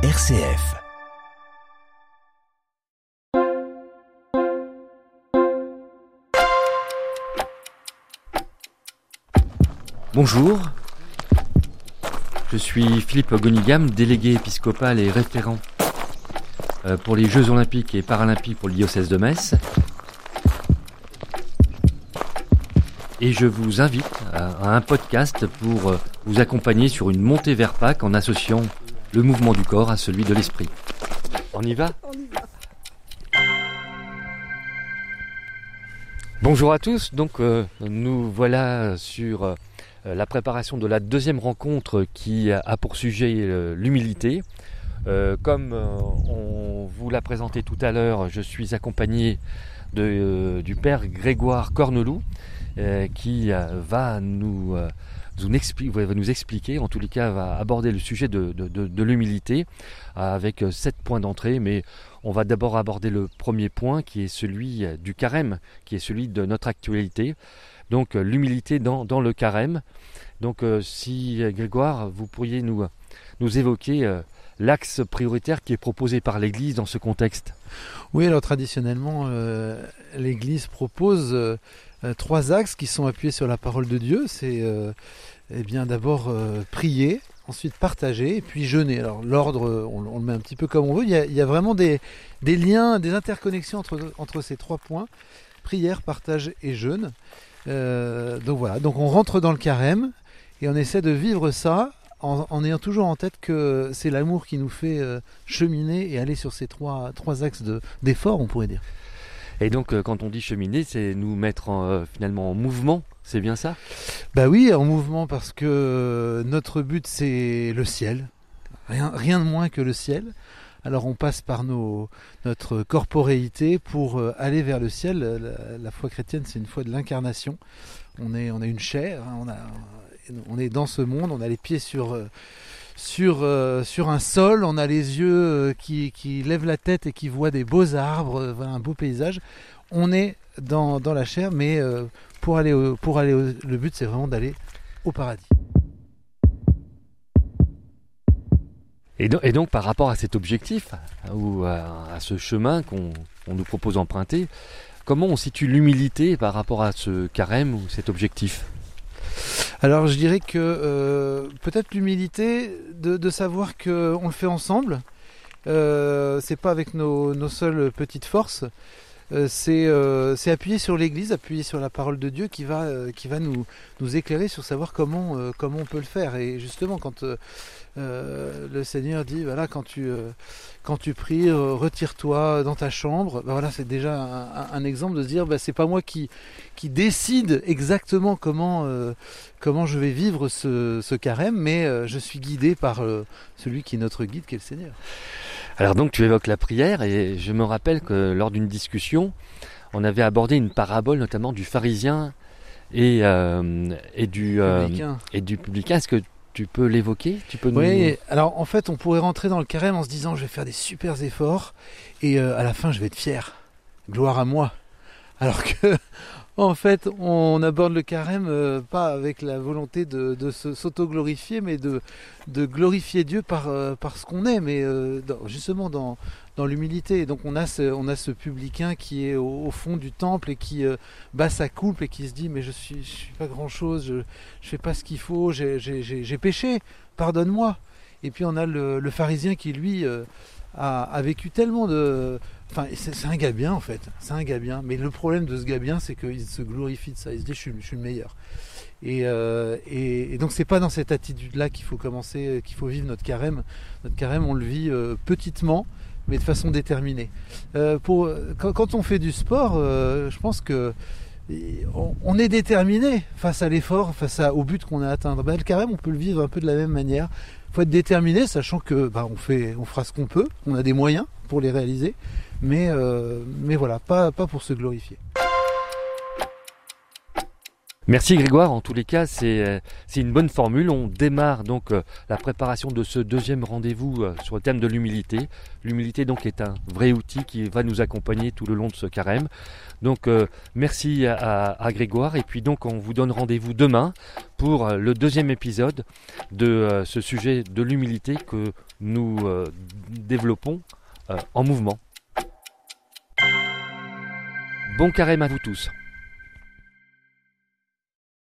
RCF. Bonjour, je suis Philippe Gonigam, délégué épiscopal et référent euh, pour les Jeux olympiques et paralympiques pour le diocèse de Metz. Et je vous invite à un podcast pour euh, vous accompagner sur une montée vers Pâques en associant le mouvement du corps à celui de l'esprit. On y va On y va. Bonjour à tous, donc euh, nous voilà sur euh, la préparation de la deuxième rencontre qui a pour sujet euh, l'humilité. Euh, comme euh, on vous l'a présenté tout à l'heure, je suis accompagné de, euh, du père Grégoire Corneloup euh, qui euh, va nous, euh, nous va nous expliquer, en tous les cas va aborder le sujet de, de- de- l'humilité euh, avec euh, sept points d'entrée, mais on va d'abord aborder le premier point qui est celui euh, du carême, qui est celui de notre actualité. Donc l'humilité dans, dans le carême. Donc si Grégoire, vous pourriez nous, nous évoquer l'axe prioritaire qui est proposé par l'Église dans ce contexte. Oui, alors traditionnellement, euh, l'Église propose euh, euh, trois axes qui sont appuyés sur la parole de Dieu. C'est eh bien d'abord prier, ensuite partager, et puis jeûner. Alors l'ordre, on, le met un petit peu comme on veut. Il y a, il y a vraiment des, liens, des interconnexions entre, entre ces trois points prière, partage et jeûne. Donc voilà. Donc on rentre dans le carême et on essaie de vivre ça. En, en ayant toujours en tête que c'est l'amour qui nous fait euh, cheminer et aller sur ces trois, trois axes de- d'effort, on pourrait dire. Et donc euh, quand on dit cheminer, c'est nous mettre en, euh, finalement en mouvement, c'est bien ça? Bah oui, en mouvement parce que notre but c'est le ciel, rien, rien de moins que le ciel. Alors on passe par nos, notre corporéité pour aller vers le ciel. La, la foi chrétienne c'est une foi de l'incarnation. On est, on a une chair, hein, on, a, on est dans ce monde, on a les pieds sur, euh, euh, un sol, on a les yeux euh, qui, lèvent la tête et qui voient des beaux arbres, voilà, un beau paysage. On est dans, la chair, mais pour aller, au, le but c'est vraiment d'aller au paradis. et, do- et donc par rapport à cet objectif, ou à, à ce chemin qu'on on nous propose d'emprunter, comment on situe l'humilité par rapport à ce carême ou cet objectif? Alors je dirais que euh, peut-être l'humilité de, de savoir que on le fait ensemble. Euh, c'est pas avec nos seules petites forces. Euh, c'est euh, appuyer sur l'Église, appuyer sur la parole de Dieu qui va euh, qui va nous nous éclairer sur savoir comment comment on peut le faire. Et justement quand le Seigneur dit voilà quand tu quand tu pries retire-toi dans ta chambre. Ben voilà c'est déjà un, un- exemple de se dire bah, c'est pas moi qui qui décide exactement comment comment je vais vivre ce, ce carême, mais je suis guidé par celui qui est notre guide, qui est le Seigneur. Alors donc tu évoques la prière et je me rappelle que lors d'une discussion, on avait abordé une parabole notamment du pharisien et, euh, et, du, euh, et du publicain. Est-ce que tu peux l'évoquer? Tu peux nous... Oui, alors en fait, on pourrait rentrer dans le carême en se disant je vais faire des super efforts et euh, à la fin je vais être fier. Gloire à moi. Alors que en fait, on aborde le carême euh, pas avec la volonté de, s'auto-glorifier, mais de, glorifier Dieu par, euh, par ce qu'on est, mais euh, justement dans, dans l'humilité. Donc on a, ce, publicain qui est au, fond du temple et qui bat sa coupe et qui se dit mais je suis, suis pas grand-chose, je, je fais pas ce qu'il faut, j'ai- péché, pardonne-moi. Et puis on a le, pharisien qui lui a, vécu tellement de... Enfin, c'est un gars bien en fait, c'est un gars bien. Mais le problème de ce gars bien, c'est qu'il se glorifie de ça, il se dit je suis, le meilleur. Et, euh, et, et donc c'est pas dans cette attitude-là qu'il faut commencer, qu'il faut vivre notre carême. Notre carême, on le vit euh, petitement, mais de façon déterminée. Euh, quand, on fait du sport, euh, je pense que on, est déterminé face à l'effort, face au but qu'on a à atteindre. Ben, le carême, on peut le vivre un peu de la même manière. Faut être déterminé, sachant que bah, on, fait, on fera ce qu'on peut, on a des moyens pour les réaliser, mais, euh, mais voilà, pas, pas pour se glorifier. Merci Grégoire, en tous les cas c'est une bonne formule. On démarre donc la préparation de ce deuxième rendez-vous sur le thème de l'humilité. L'humilité donc est un vrai outil qui va nous accompagner tout le long de ce carême. Donc merci à, Grégoire et puis donc on vous donne rendez-vous demain pour le deuxième épisode de ce sujet de l'humilité que nous développons en mouvement. Bon carême à vous tous.